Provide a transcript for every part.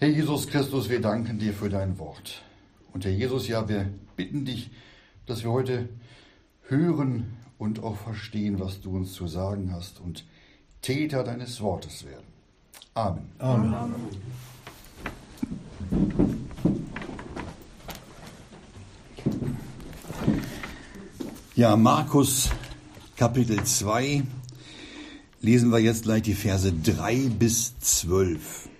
Herr Jesus Christus, wir danken dir für dein Wort. Und Herr Jesus, ja, wir bitten dich, dass wir heute hören und auch verstehen, was du uns zu sagen hast und Täter deines Wortes werden. Amen. Amen. Amen. Ja, Markus Kapitel 2 lesen wir jetzt gleich die Verse 3 bis 12.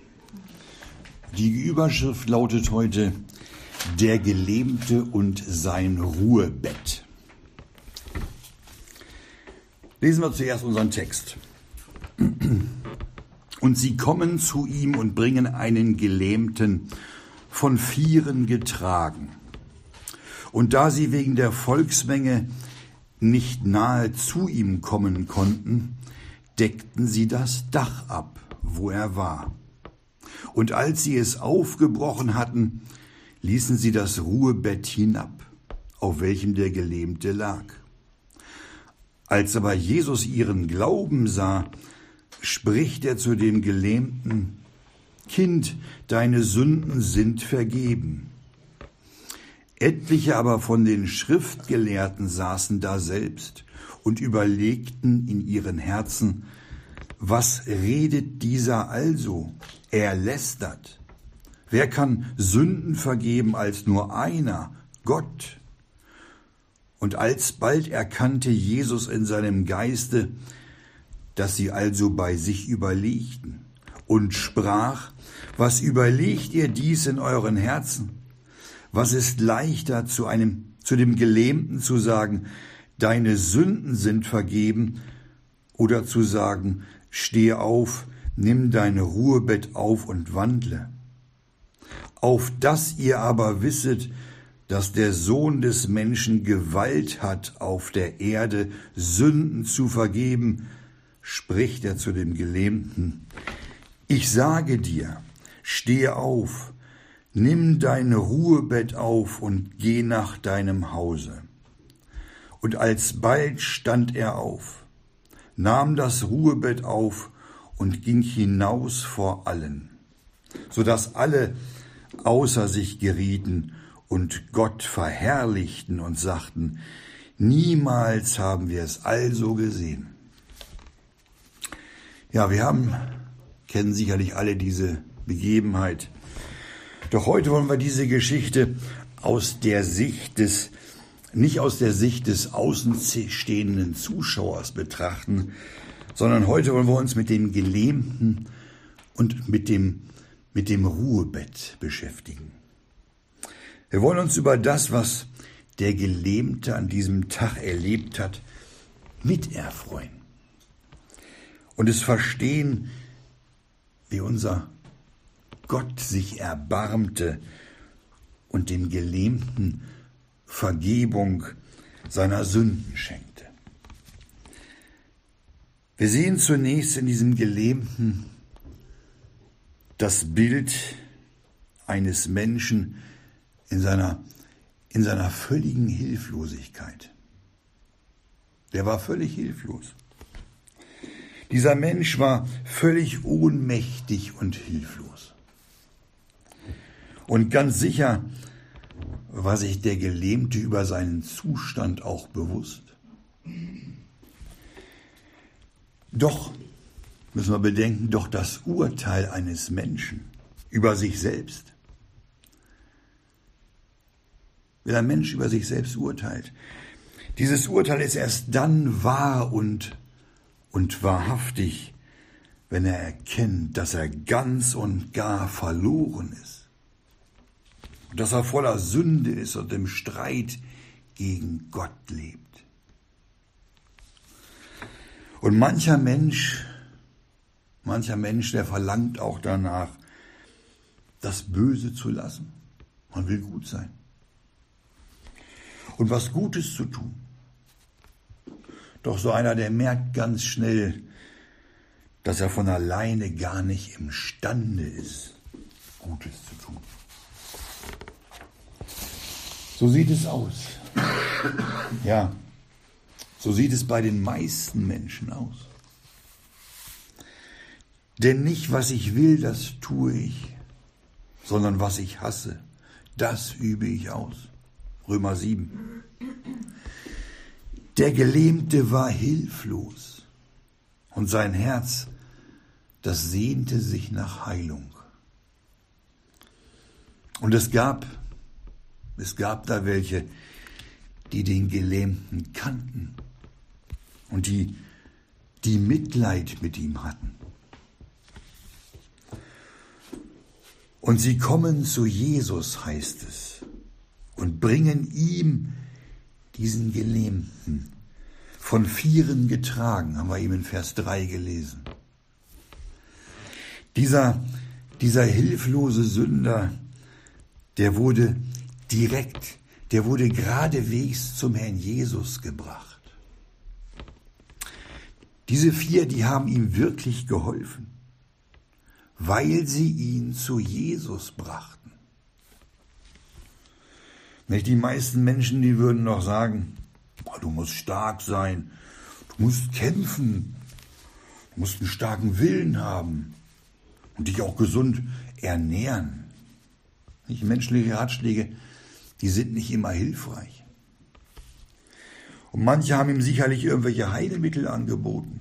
Die Überschrift lautet heute Der Gelähmte und sein Ruhebett. Lesen wir zuerst unseren Text. Und sie kommen zu ihm und bringen einen Gelähmten von Vieren getragen. Und da sie wegen der Volksmenge nicht nahe zu ihm kommen konnten, deckten sie das Dach ab, wo er war. Und als sie es aufgebrochen hatten, ließen sie das Ruhebett hinab, auf welchem der Gelähmte lag. Als aber Jesus ihren Glauben sah, spricht er zu dem Gelähmten, Kind, deine Sünden sind vergeben. Etliche aber von den Schriftgelehrten saßen da selbst und überlegten in ihren Herzen, was redet dieser also? Er lästert. Wer kann Sünden vergeben als nur einer, Gott? Und alsbald erkannte Jesus in seinem Geiste, dass sie also bei sich überlegten und sprach, was überlegt ihr dies in euren Herzen? Was ist leichter zu einem, zu dem Gelähmten zu sagen, deine Sünden sind vergeben, oder zu sagen, steh auf, nimm dein Ruhebett auf und wandle. Auf dass ihr aber wisset, dass der Sohn des Menschen Gewalt hat, auf der Erde Sünden zu vergeben, spricht er zu dem Gelähmten. Ich sage dir, stehe auf, Nimm dein Ruhebett auf und geh nach deinem Hause. Und alsbald stand er auf, nahm das Ruhebett auf und ging hinaus vor allen, so dass alle außer sich gerieten und Gott verherrlichten und sagten, niemals haben wir es also gesehen. Ja, wir haben, kennen sicherlich alle diese Begebenheit, doch heute wollen wir diese Geschichte aus der Sicht des, nicht aus der Sicht des außenstehenden Zuschauers betrachten, sondern heute wollen wir uns mit dem Gelähmten und mit dem, mit dem Ruhebett beschäftigen. Wir wollen uns über das, was der Gelähmte an diesem Tag erlebt hat, miterfreuen und es verstehen, wie unser Gott sich erbarmte und dem Gelähmten Vergebung seiner Sünden schenkte. Wir sehen zunächst in diesem Gelähmten das Bild eines Menschen in seiner, in seiner völligen Hilflosigkeit. Der war völlig hilflos. Dieser Mensch war völlig ohnmächtig und hilflos. Und ganz sicher war sich der Gelähmte über seinen Zustand auch bewusst. Doch, müssen wir bedenken, doch das Urteil eines Menschen über sich selbst, wenn ein Mensch über sich selbst urteilt, dieses Urteil ist erst dann wahr und, und wahrhaftig, wenn er erkennt, dass er ganz und gar verloren ist dass er voller Sünde ist und im Streit gegen Gott lebt. Und mancher Mensch, mancher Mensch, der verlangt auch danach, das Böse zu lassen. Man will gut sein. Und was Gutes zu tun. Doch so einer, der merkt ganz schnell, dass er von alleine gar nicht imstande ist, Gutes zu tun. So sieht es aus. Ja, so sieht es bei den meisten Menschen aus. Denn nicht, was ich will, das tue ich, sondern was ich hasse, das übe ich aus. Römer 7. Der Gelähmte war hilflos und sein Herz, das sehnte sich nach Heilung. Und es gab, es gab da welche, die den Gelähmten kannten und die, die Mitleid mit ihm hatten. Und sie kommen zu Jesus, heißt es, und bringen ihm diesen Gelähmten, von Vieren getragen, haben wir eben in Vers 3 gelesen. Dieser, dieser hilflose Sünder, der wurde direkt, der wurde geradewegs zum Herrn Jesus gebracht. Diese vier, die haben ihm wirklich geholfen weil sie ihn zu Jesus brachten. Nicht die meisten Menschen, die würden noch sagen, du musst stark sein, du musst kämpfen, du musst einen starken Willen haben und dich auch gesund ernähren. Nicht menschliche Ratschläge, die sind nicht immer hilfreich. Und manche haben ihm sicherlich irgendwelche Heilmittel angeboten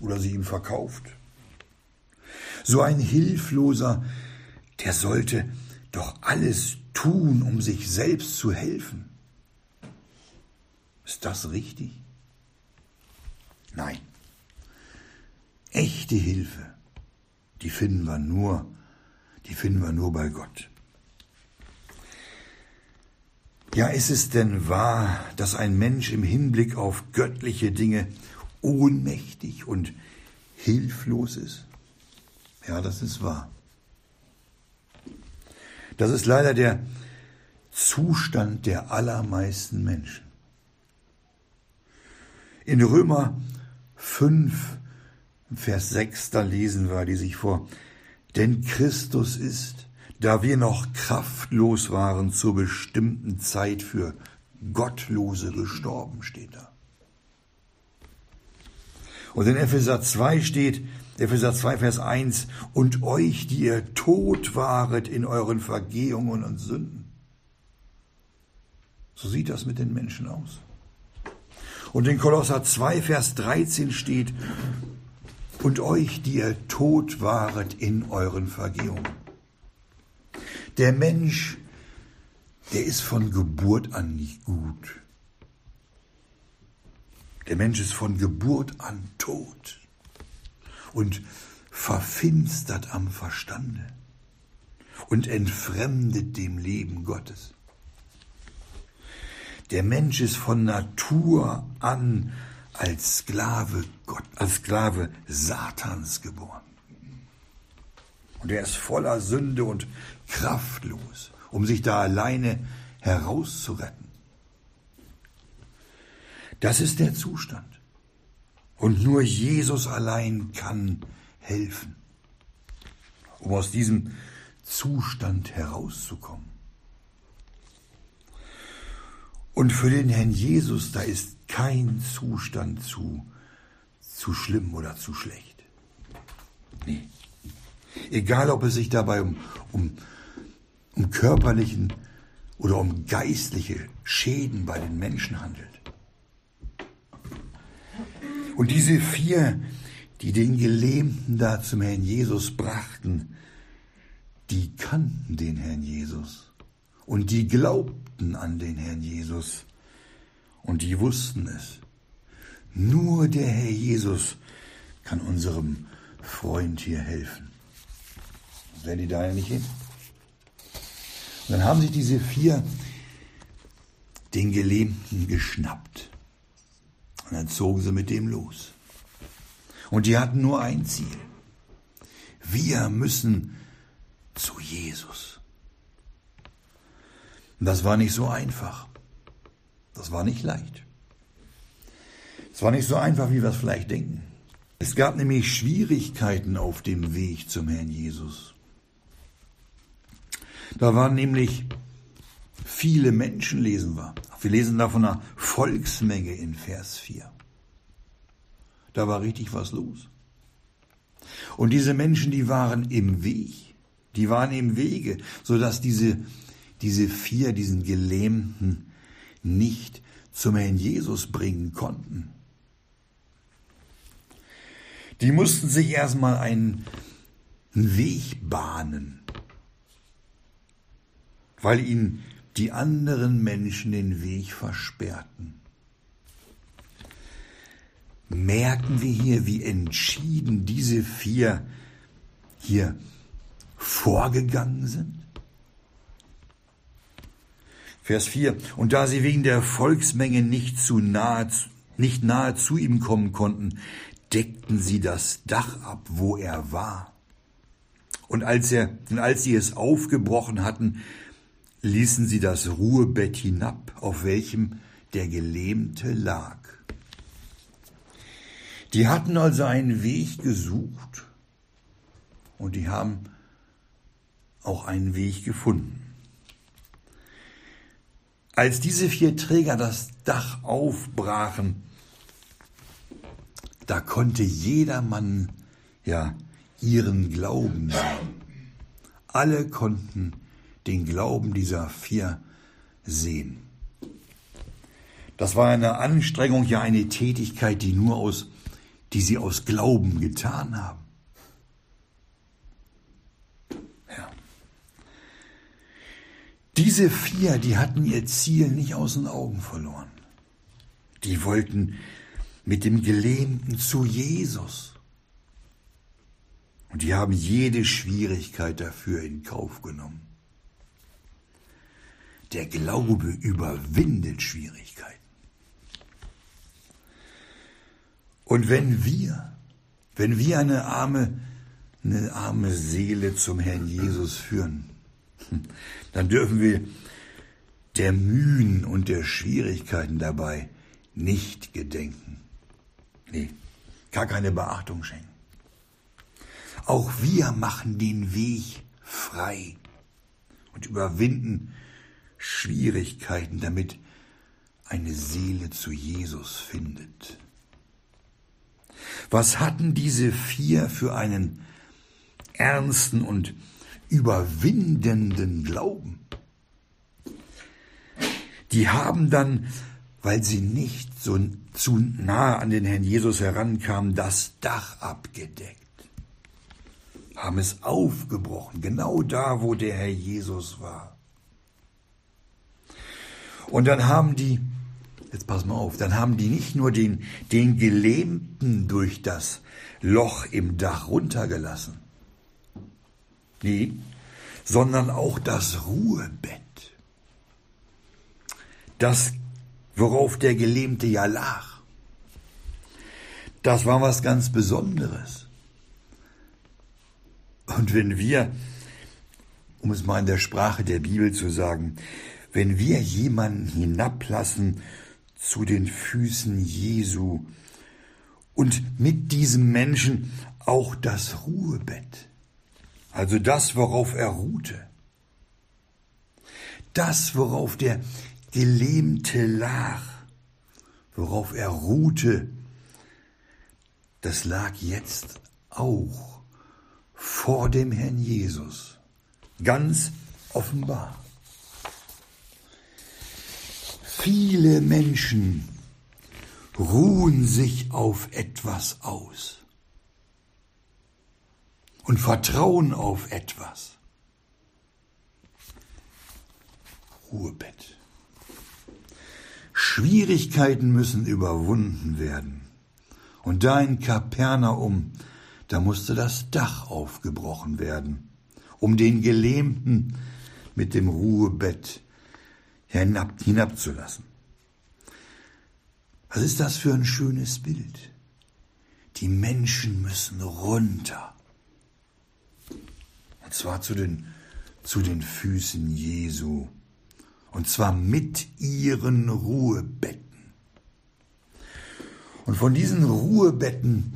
oder sie ihm verkauft. So ein Hilfloser, der sollte doch alles tun, um sich selbst zu helfen. Ist das richtig? Nein. Echte Hilfe, die finden wir nur, die finden wir nur bei Gott. Ja, ist es denn wahr, dass ein Mensch im Hinblick auf göttliche Dinge ohnmächtig und hilflos ist? Ja, das ist wahr. Das ist leider der Zustand der allermeisten Menschen. In Römer 5, Vers 6, da lesen wir die sich vor. Denn Christus ist, da wir noch kraftlos waren zur bestimmten Zeit für Gottlose gestorben, steht da. Und in Epheser 2 steht, Epheser 2, Vers 1, und euch, die ihr tot waret in euren Vergehungen und Sünden. So sieht das mit den Menschen aus. Und in Kolosser 2, Vers 13 steht, und euch, die ihr tot waret in euren Vergehungen. Der Mensch, der ist von Geburt an nicht gut. Der Mensch ist von Geburt an tot und verfinstert am Verstande und entfremdet dem Leben Gottes. Der Mensch ist von Natur an als Sklave Gott, als Sklave Satans geboren. Und er ist voller Sünde und kraftlos, um sich da alleine herauszuretten. Das ist der Zustand. Und nur Jesus allein kann helfen, um aus diesem Zustand herauszukommen. Und für den Herrn Jesus, da ist kein Zustand zu, zu schlimm oder zu schlecht. Nee. Egal, ob es sich dabei um, um, um körperlichen oder um geistliche Schäden bei den Menschen handelt. Und diese vier, die den Gelähmten da zum Herrn Jesus brachten, die kannten den Herrn Jesus und die glaubten an den Herrn Jesus und die wussten es. Nur der Herr Jesus kann unserem Freund hier helfen. Wären die da ja nicht hin? Und dann haben sich diese vier den Gelähmten geschnappt und dann zogen sie mit dem los. Und die hatten nur ein Ziel. Wir müssen zu Jesus. Und das war nicht so einfach. Das war nicht leicht. Es war nicht so einfach, wie wir es vielleicht denken. Es gab nämlich Schwierigkeiten auf dem Weg zum Herrn Jesus. Da waren nämlich viele Menschen, lesen wir. Wir lesen da von einer Volksmenge in Vers 4. Da war richtig was los. Und diese Menschen, die waren im Weg, Die waren im Wege, sodass diese, diese vier, diesen Gelähmten nicht zum Herrn Jesus bringen konnten. Die mussten sich erstmal einen, einen Weg bahnen, weil ihnen die anderen Menschen den Weg versperrten. Merken wir hier, wie entschieden diese vier hier vorgegangen sind? Vers 4. Und da sie wegen der Volksmenge nicht zu nahe, nicht nahe zu ihm kommen konnten, deckten sie das Dach ab, wo er war. Und als er, und als sie es aufgebrochen hatten, ließen sie das Ruhebett hinab, auf welchem der Gelähmte lag. Die hatten also einen Weg gesucht und die haben auch einen Weg gefunden. Als diese vier Träger das Dach aufbrachen, da konnte jedermann ja ihren Glauben sehen. Alle konnten den Glauben dieser vier sehen. Das war eine Anstrengung, ja eine Tätigkeit, die nur aus, die sie aus Glauben getan haben. Ja. Diese vier, die hatten ihr Ziel nicht aus den Augen verloren. Die wollten mit dem Gelähmten zu Jesus. Und die haben jede Schwierigkeit dafür in Kauf genommen. Der Glaube überwindet Schwierigkeiten. Und wenn wir, wenn wir eine arme, eine arme Seele zum Herrn Jesus führen, dann dürfen wir der Mühen und der Schwierigkeiten dabei nicht gedenken. Nee, gar keine Beachtung schenken. Auch wir machen den Weg frei und überwinden Schwierigkeiten, damit eine Seele zu Jesus findet. Was hatten diese vier für einen ernsten und überwindenden Glauben? Die haben dann, weil sie nicht so zu nahe an den Herrn Jesus herankamen, das Dach abgedeckt, haben es aufgebrochen, genau da, wo der Herr Jesus war. Und dann haben die, jetzt pass mal auf, dann haben die nicht nur den, den Gelähmten durch das Loch im Dach runtergelassen. Nee, sondern auch das Ruhebett. Das, worauf der Gelähmte ja lag. Das war was ganz Besonderes. Und wenn wir, um es mal in der Sprache der Bibel zu sagen, wenn wir jemanden hinablassen zu den Füßen Jesu und mit diesem Menschen auch das Ruhebett, also das, worauf er ruhte, das, worauf der Gelähmte lag, worauf er ruhte, das lag jetzt auch vor dem Herrn Jesus, ganz offenbar. Viele Menschen ruhen sich auf etwas aus und vertrauen auf etwas. Ruhebett. Schwierigkeiten müssen überwunden werden. Und da in Kapernaum, da musste das Dach aufgebrochen werden, um den Gelähmten mit dem Ruhebett hinab, hinabzulassen. Was ist das für ein schönes Bild? Die Menschen müssen runter. Und zwar zu den, zu den Füßen Jesu. Und zwar mit ihren Ruhebetten. Und von diesen Ruhebetten,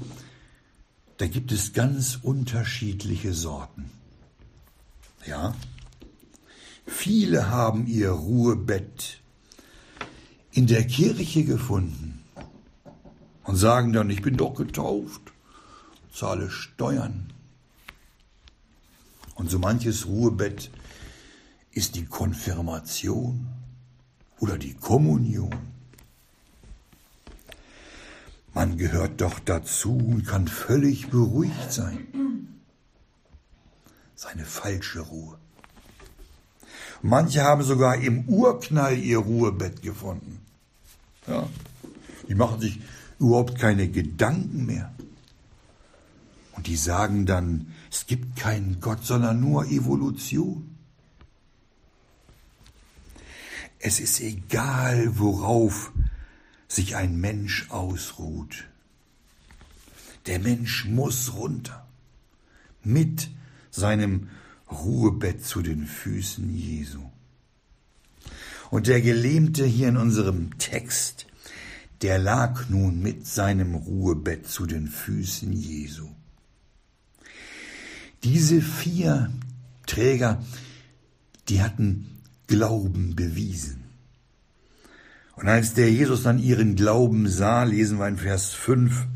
da gibt es ganz unterschiedliche Sorten. Ja, Viele haben ihr Ruhebett in der Kirche gefunden und sagen dann, ich bin doch getauft, zahle Steuern. Und so manches Ruhebett ist die Konfirmation oder die Kommunion. Man gehört doch dazu und kann völlig beruhigt sein. Seine falsche Ruhe. Manche haben sogar im Urknall ihr Ruhebett gefunden. Ja, die machen sich überhaupt keine Gedanken mehr. Und die sagen dann, es gibt keinen Gott, sondern nur Evolution. Es ist egal, worauf sich ein Mensch ausruht. Der Mensch muss runter mit seinem Ruhebett zu den Füßen Jesu. Und der Gelähmte hier in unserem Text, der lag nun mit seinem Ruhebett zu den Füßen Jesu. Diese vier Träger, die hatten Glauben bewiesen. Und als der Jesus dann ihren Glauben sah, lesen wir in Vers 5,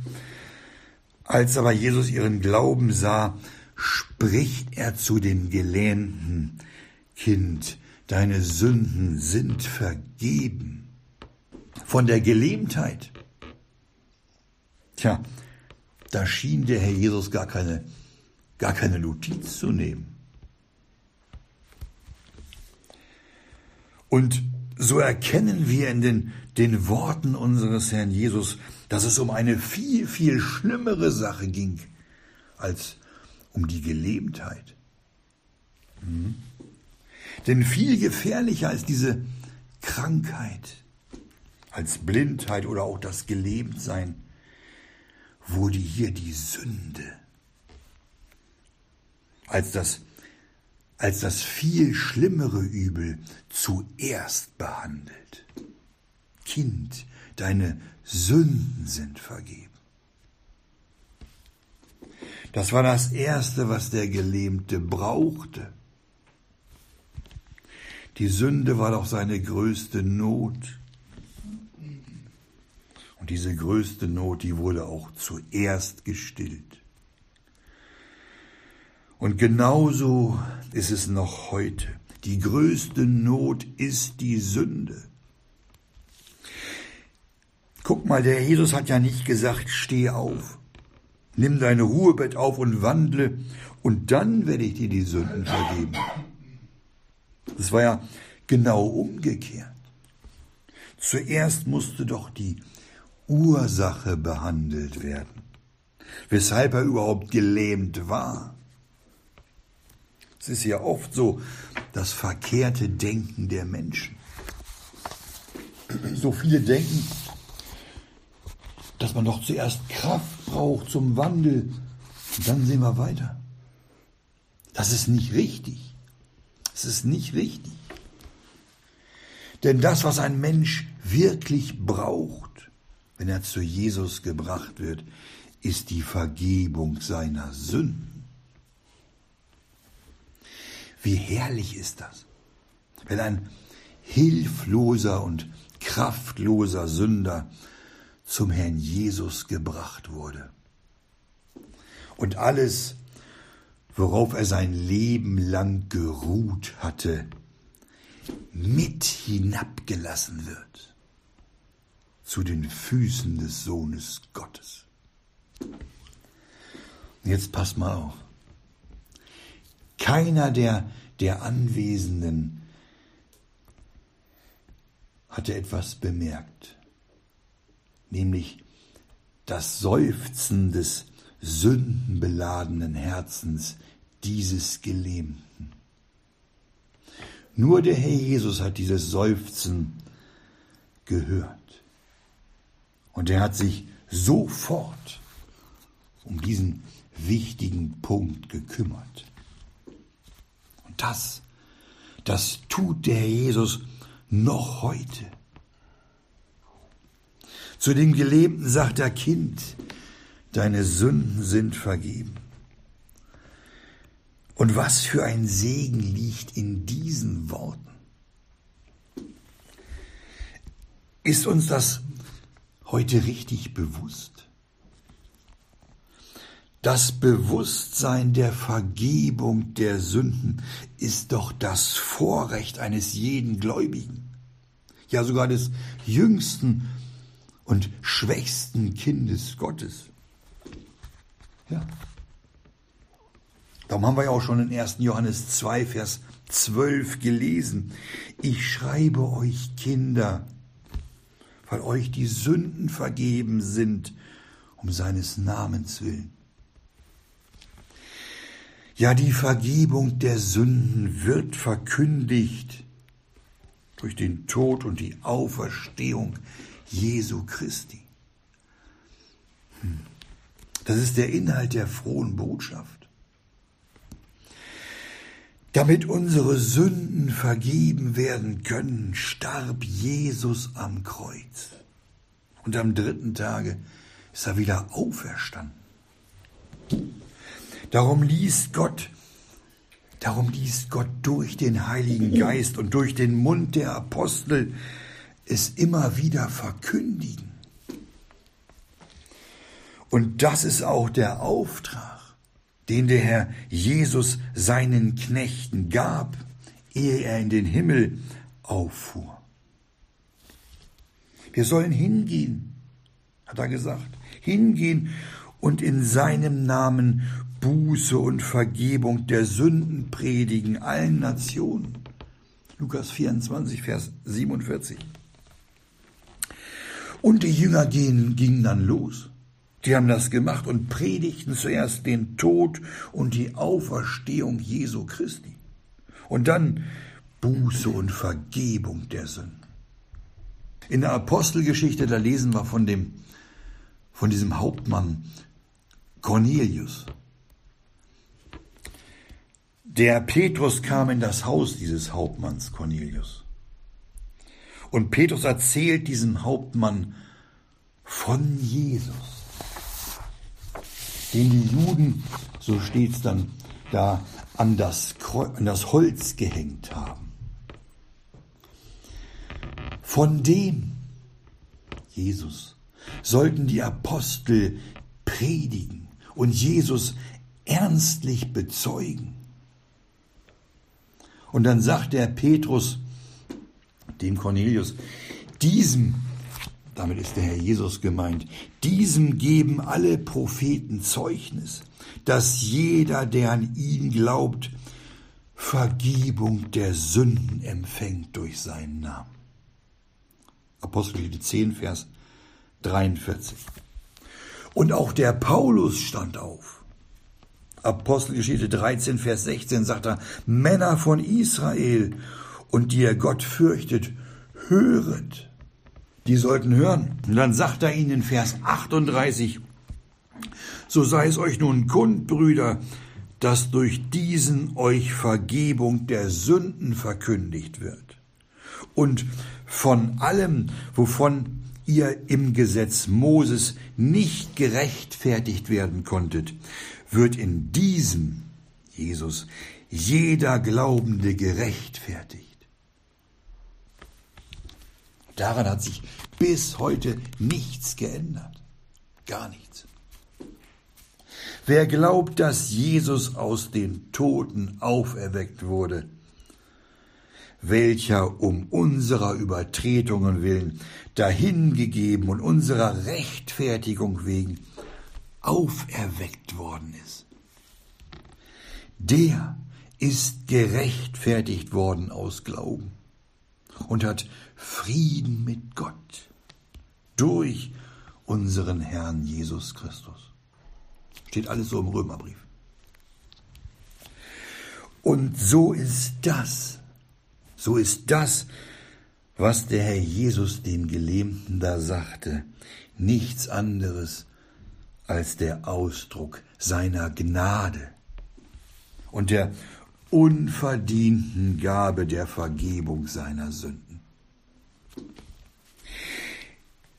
als aber Jesus ihren Glauben sah, spricht er zu dem gelähmten Kind, deine Sünden sind vergeben. Von der Gelähmtheit. Tja, da schien der Herr Jesus gar keine, gar keine Notiz zu nehmen. Und so erkennen wir in den, den Worten unseres Herrn Jesus, dass es um eine viel, viel schlimmere Sache ging als um die Gelähmtheit. Mhm. Denn viel gefährlicher als diese Krankheit, als Blindheit oder auch das Gelähmtsein, wurde hier die Sünde, als das als das viel schlimmere Übel zuerst behandelt. Kind, deine Sünden sind vergeben. Das war das Erste, was der Gelähmte brauchte. Die Sünde war doch seine größte Not. Und diese größte Not, die wurde auch zuerst gestillt. Und genauso ist es noch heute. Die größte Not ist die Sünde. Guck mal, der Jesus hat ja nicht gesagt, steh auf, nimm dein Ruhebett auf und wandle, und dann werde ich dir die Sünden vergeben. Das war ja genau umgekehrt. Zuerst musste doch die Ursache behandelt werden, weshalb er überhaupt gelähmt war. Es ist ja oft so das verkehrte Denken der Menschen. So viele denken, dass man doch zuerst Kraft braucht zum Wandel und dann sehen wir weiter. Das ist nicht richtig. Das ist nicht richtig. Denn das, was ein Mensch wirklich braucht, wenn er zu Jesus gebracht wird, ist die Vergebung seiner Sünden. Wie herrlich ist das, wenn ein hilfloser und kraftloser Sünder zum Herrn Jesus gebracht wurde. Und alles, worauf er sein Leben lang geruht hatte, mit hinabgelassen wird zu den Füßen des Sohnes Gottes. Jetzt pass mal auf. Keiner der, der Anwesenden hatte etwas bemerkt, nämlich das Seufzen des sündenbeladenen Herzens dieses Gelähmten. Nur der Herr Jesus hat dieses Seufzen gehört. Und er hat sich sofort um diesen wichtigen Punkt gekümmert das, das tut der Herr Jesus noch heute. Zu dem Gelebten sagt der Kind, deine Sünden sind vergeben. Und was für ein Segen liegt in diesen Worten. Ist uns das heute richtig bewusst? Das Bewusstsein der Vergebung der Sünden ist doch das Vorrecht eines jeden Gläubigen, ja sogar des jüngsten und schwächsten Kindes Gottes. Ja. Darum haben wir ja auch schon in 1. Johannes 2, Vers 12 gelesen. Ich schreibe euch Kinder, weil euch die Sünden vergeben sind, um seines Namens willen. Ja, die Vergebung der Sünden wird verkündigt durch den Tod und die Auferstehung Jesu Christi. Hm. Das ist der Inhalt der frohen Botschaft. Damit unsere Sünden vergeben werden können, starb Jesus am Kreuz. Und am dritten Tage ist er wieder auferstanden. Darum liest Gott, darum liest Gott durch den Heiligen Geist und durch den Mund der Apostel es immer wieder verkündigen. Und das ist auch der Auftrag, den der Herr Jesus seinen Knechten gab, ehe er in den Himmel auffuhr. Wir sollen hingehen, hat er gesagt, hingehen und in seinem Namen Buße und Vergebung der Sünden predigen allen Nationen. Lukas 24, Vers 47. Und die Jünger gingen, gingen dann los. Die haben das gemacht und predigten zuerst den Tod und die Auferstehung Jesu Christi. Und dann Buße und Vergebung der Sünden. In der Apostelgeschichte, da lesen wir von dem, von diesem Hauptmann Cornelius. Der Petrus kam in das Haus dieses Hauptmanns Cornelius. Und Petrus erzählt diesem Hauptmann von Jesus, den die Juden, so steht es dann da, an das, an das Holz gehängt haben. Von dem, Jesus, sollten die Apostel predigen und Jesus ernstlich bezeugen. Und dann sagt der Petrus dem Cornelius, diesem, damit ist der Herr Jesus gemeint, diesem geben alle Propheten Zeugnis, dass jeder, der an ihn glaubt, Vergebung der Sünden empfängt durch seinen Namen. Apostelgeschichte 10, Vers 43. Und auch der Paulus stand auf. Apostelgeschichte 13, Vers 16 sagt er, Männer von Israel und die ihr Gott fürchtet, höret. Die sollten hören. Und dann sagt er ihnen in Vers 38, so sei es euch nun kund, Brüder, dass durch diesen euch Vergebung der Sünden verkündigt wird. Und von allem, wovon ihr im Gesetz Moses nicht gerechtfertigt werden konntet, wird in diesem Jesus jeder Glaubende gerechtfertigt. Daran hat sich bis heute nichts geändert. Gar nichts. Wer glaubt, dass Jesus aus den Toten auferweckt wurde, welcher um unserer Übertretungen willen dahingegeben und unserer Rechtfertigung wegen auferweckt worden ist. Der ist gerechtfertigt worden aus Glauben und hat Frieden mit Gott durch unseren Herrn Jesus Christus. Steht alles so im Römerbrief. Und so ist das, so ist das, was der Herr Jesus dem Gelähmten da sagte, nichts anderes als der Ausdruck seiner Gnade und der unverdienten Gabe der Vergebung seiner Sünden.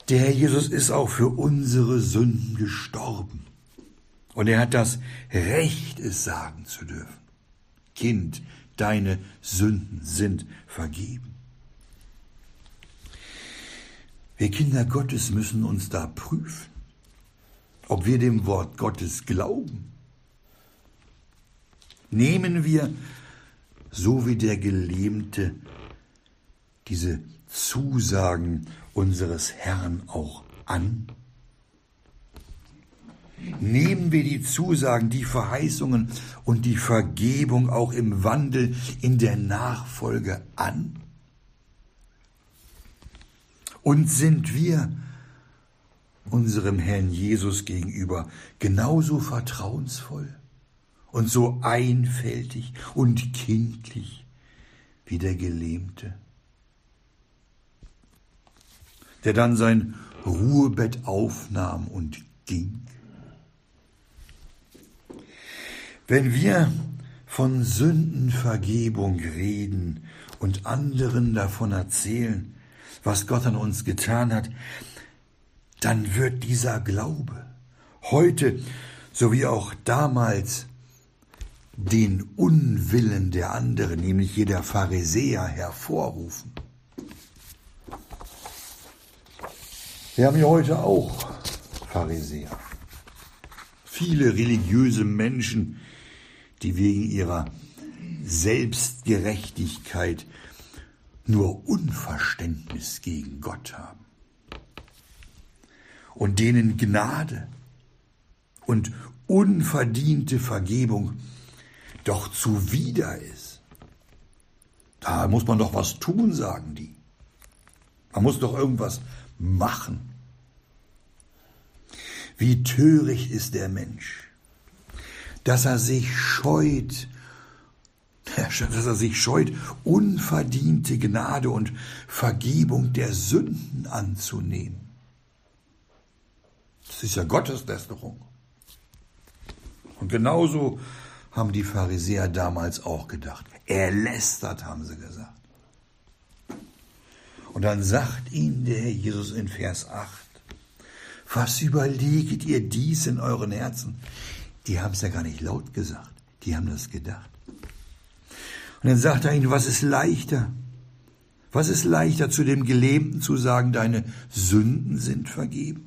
Der Herr Jesus ist auch für unsere Sünden gestorben. Und er hat das Recht, es sagen zu dürfen. Kind, deine Sünden sind vergeben. Wir Kinder Gottes müssen uns da prüfen. ob wir dem Wort Gottes glauben. Nehmen wir, so wie der Gelähmte, diese Zusagen unseres Herrn auch an? Nehmen wir die Zusagen, die Verheißungen und die Vergebung auch im Wandel in der Nachfolge an? Und sind wir unserem Herrn Jesus gegenüber genauso vertrauensvoll und so einfältig und kindlich wie der Gelähmte, der dann sein Ruhebett aufnahm und ging. Wenn wir von Sündenvergebung reden und anderen davon erzählen, was Gott an uns getan hat, dann wird dieser Glaube heute sowie auch damals den Unwillen der anderen, nämlich jeder Pharisäer, hervorrufen. Wir haben ja heute auch Pharisäer. Viele religiöse Menschen, die wegen ihrer Selbstgerechtigkeit nur Unverständnis gegen Gott haben und denen Gnade und unverdiente Vergebung doch zuwider ist. Da muss man doch was tun, sagen die. Man muss doch irgendwas machen. Wie töricht ist der Mensch, dass er sich scheut, dass er sich scheut, unverdiente Gnade und Vergebung der Sünden anzunehmen. Das ist ja Gotteslästerung. Und genauso haben die Pharisäer damals auch gedacht. Er lästert, haben sie gesagt. Und dann sagt ihnen der Herr Jesus in Vers 8, was überleget ihr dies in euren Herzen? Die haben es ja gar nicht laut gesagt, die haben das gedacht. Und dann sagt er ihnen, was ist leichter? Was ist leichter zu dem Gelähmten zu sagen, deine Sünden sind vergeben?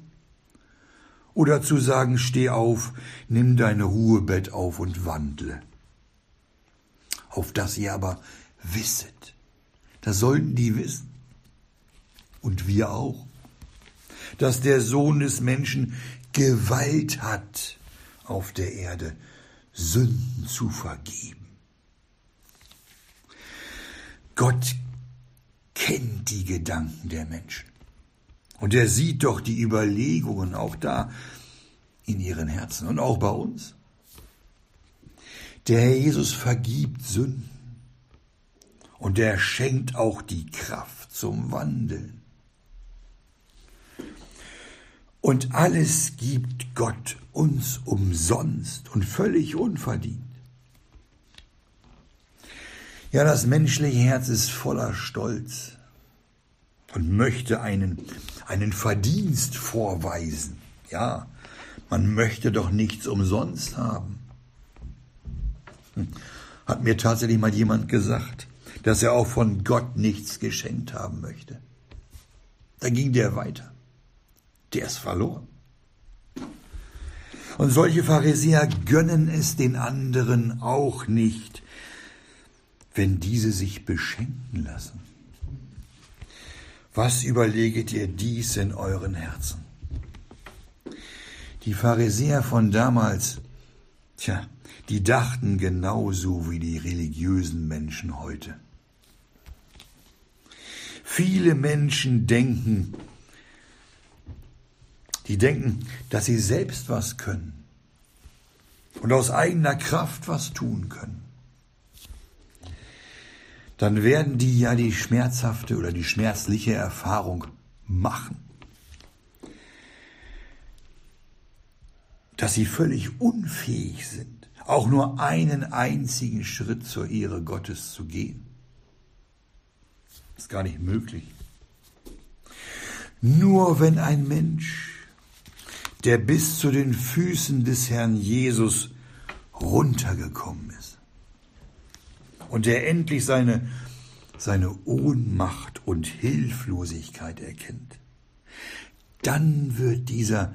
Oder zu sagen, steh auf, nimm dein Ruhebett auf und wandle. Auf das ihr aber wisset. Das sollten die wissen. Und wir auch. Dass der Sohn des Menschen Gewalt hat auf der Erde, Sünden zu vergeben. Gott kennt die Gedanken der Menschen. Und er sieht doch die Überlegungen auch da in ihren Herzen und auch bei uns. Der Herr Jesus vergibt Sünden und er schenkt auch die Kraft zum Wandeln. Und alles gibt Gott uns umsonst und völlig unverdient. Ja, das menschliche Herz ist voller Stolz und möchte einen, einen Verdienst vorweisen. Ja, man möchte doch nichts umsonst haben. Hm. Hat mir tatsächlich mal jemand gesagt, dass er auch von Gott nichts geschenkt haben möchte. Da ging der weiter. Der ist verloren. Und solche Pharisäer gönnen es den anderen auch nicht, wenn diese sich beschenken lassen. Was überleget ihr dies in euren Herzen? Die Pharisäer von damals, tja, die dachten genauso wie die religiösen Menschen heute. Viele Menschen denken, die denken, dass sie selbst was können und aus eigener Kraft was tun können dann werden die ja die schmerzhafte oder die schmerzliche Erfahrung machen, dass sie völlig unfähig sind, auch nur einen einzigen Schritt zur Ehre Gottes zu gehen. Ist gar nicht möglich. Nur wenn ein Mensch, der bis zu den Füßen des Herrn Jesus runtergekommen ist, und der endlich seine, seine Ohnmacht und Hilflosigkeit erkennt, dann wird dieser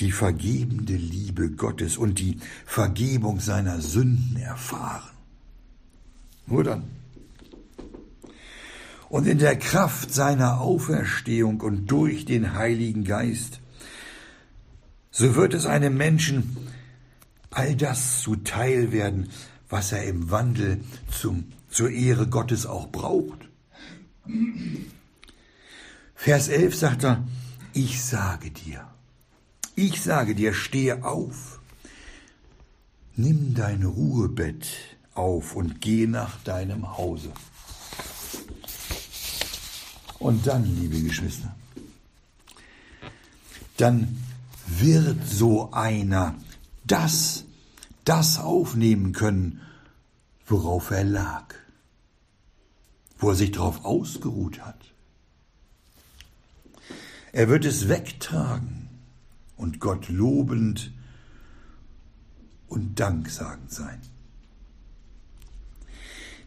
die vergebende Liebe Gottes und die Vergebung seiner Sünden erfahren. Nur dann. Und in der Kraft seiner Auferstehung und durch den Heiligen Geist, so wird es einem Menschen all das zuteil werden, was er im Wandel zum, zur Ehre Gottes auch braucht. Vers 11 sagt er, ich sage dir, ich sage dir, stehe auf, nimm dein Ruhebett auf und geh nach deinem Hause. Und dann, liebe Geschwister, dann wird so einer das, das aufnehmen können, worauf er lag, wo er sich darauf ausgeruht hat. Er wird es wegtragen und Gott lobend und danksagend sein.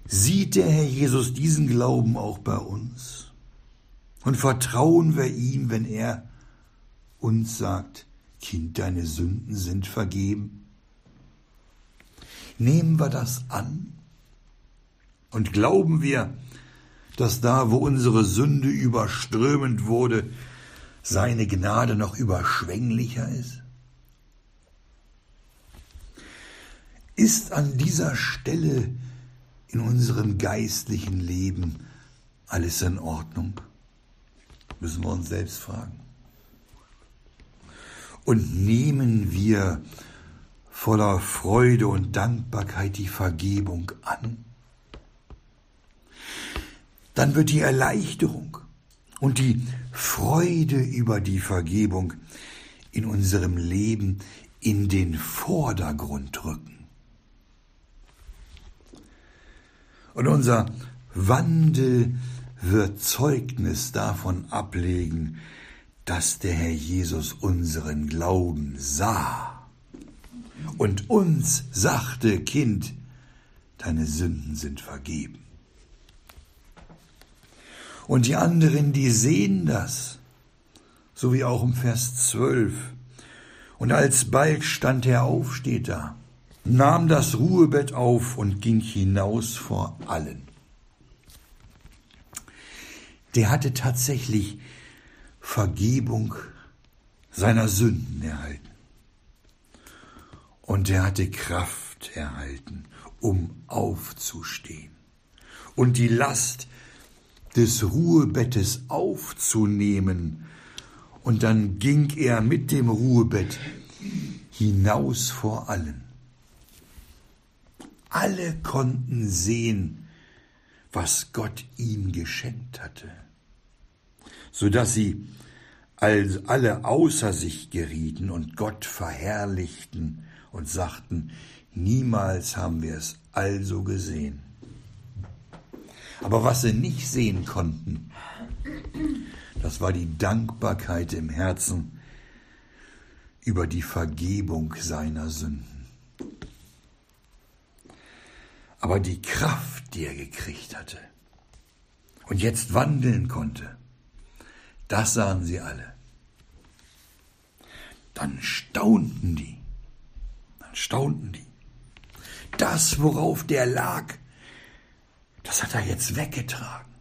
Sieht der Herr Jesus diesen Glauben auch bei uns? Und vertrauen wir ihm, wenn er uns sagt, Kind, deine Sünden sind vergeben? Nehmen wir das an? Und glauben wir, dass da, wo unsere Sünde überströmend wurde, seine Gnade noch überschwänglicher ist? Ist an dieser Stelle in unserem geistlichen Leben alles in Ordnung? Müssen wir uns selbst fragen. Und nehmen wir voller Freude und Dankbarkeit die Vergebung an? Dann wird die Erleichterung und die Freude über die Vergebung in unserem Leben in den Vordergrund rücken. Und unser Wandel wird Zeugnis davon ablegen, dass der Herr Jesus unseren Glauben sah und uns sagte, Kind, deine Sünden sind vergeben. Und die anderen, die sehen das, so wie auch im Vers 12. Und alsbald stand er auf, steht da, nahm das Ruhebett auf und ging hinaus vor allen. Der hatte tatsächlich Vergebung seiner Sünden erhalten. Und er hatte Kraft erhalten, um aufzustehen. Und die Last des Ruhebettes aufzunehmen. Und dann ging er mit dem Ruhebett hinaus vor allen. Alle konnten sehen, was Gott ihm geschenkt hatte, so dass sie als alle außer sich gerieten und Gott verherrlichten und sagten, niemals haben wir es also gesehen. Aber was sie nicht sehen konnten, das war die Dankbarkeit im Herzen über die Vergebung seiner Sünden. Aber die Kraft, die er gekriegt hatte und jetzt wandeln konnte, das sahen sie alle. Dann staunten die, dann staunten die. Das, worauf der lag, das hat er jetzt weggetragen.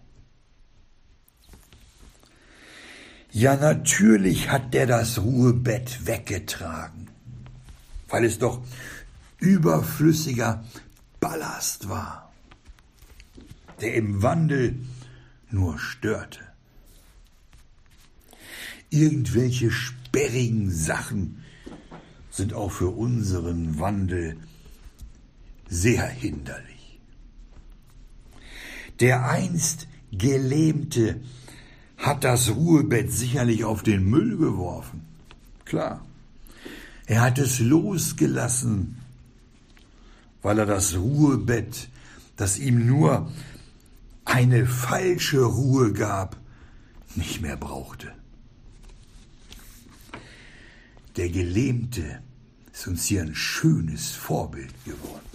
Ja, natürlich hat der das Ruhebett weggetragen, weil es doch überflüssiger Ballast war, der im Wandel nur störte. Irgendwelche sperrigen Sachen sind auch für unseren Wandel sehr hinderlich. Der einst Gelähmte hat das Ruhebett sicherlich auf den Müll geworfen. Klar. Er hat es losgelassen, weil er das Ruhebett, das ihm nur eine falsche Ruhe gab, nicht mehr brauchte. Der Gelähmte ist uns hier ein schönes Vorbild geworden.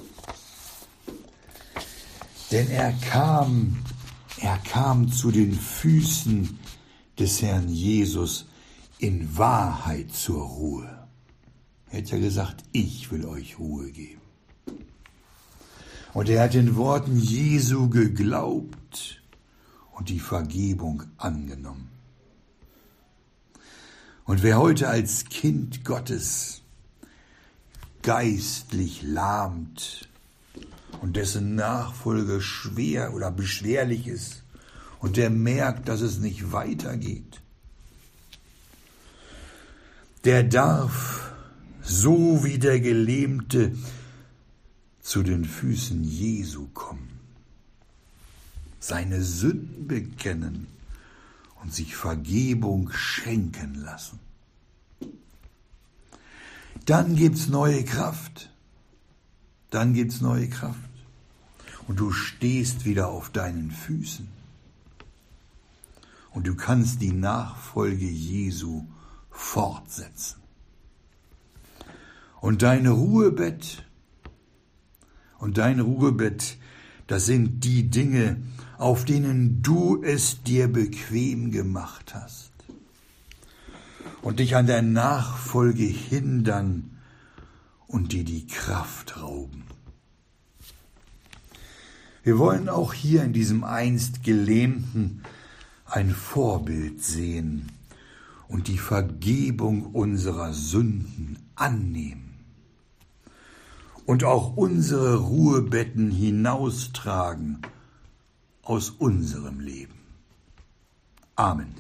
Denn er kam, er kam zu den Füßen des Herrn Jesus in Wahrheit zur Ruhe. Er hat ja gesagt, ich will euch Ruhe geben. Und er hat den Worten Jesu geglaubt und die Vergebung angenommen. Und wer heute als Kind Gottes geistlich lahmt und dessen Nachfolge schwer oder beschwerlich ist und der merkt, dass es nicht weitergeht, der darf, so wie der Gelähmte, zu den Füßen Jesu kommen, seine Sünden bekennen und sich Vergebung schenken lassen. Dann gibt's neue Kraft. Dann gibt's neue Kraft. Und du stehst wieder auf deinen Füßen. Und du kannst die Nachfolge Jesu fortsetzen. Und dein Ruhebett und dein Ruhebett, das sind die Dinge, auf denen du es dir bequem gemacht hast und dich an der Nachfolge hindern und dir die Kraft rauben. Wir wollen auch hier in diesem einst Gelähmten ein Vorbild sehen und die Vergebung unserer Sünden annehmen und auch unsere Ruhebetten hinaustragen aus unserem Leben. Amen.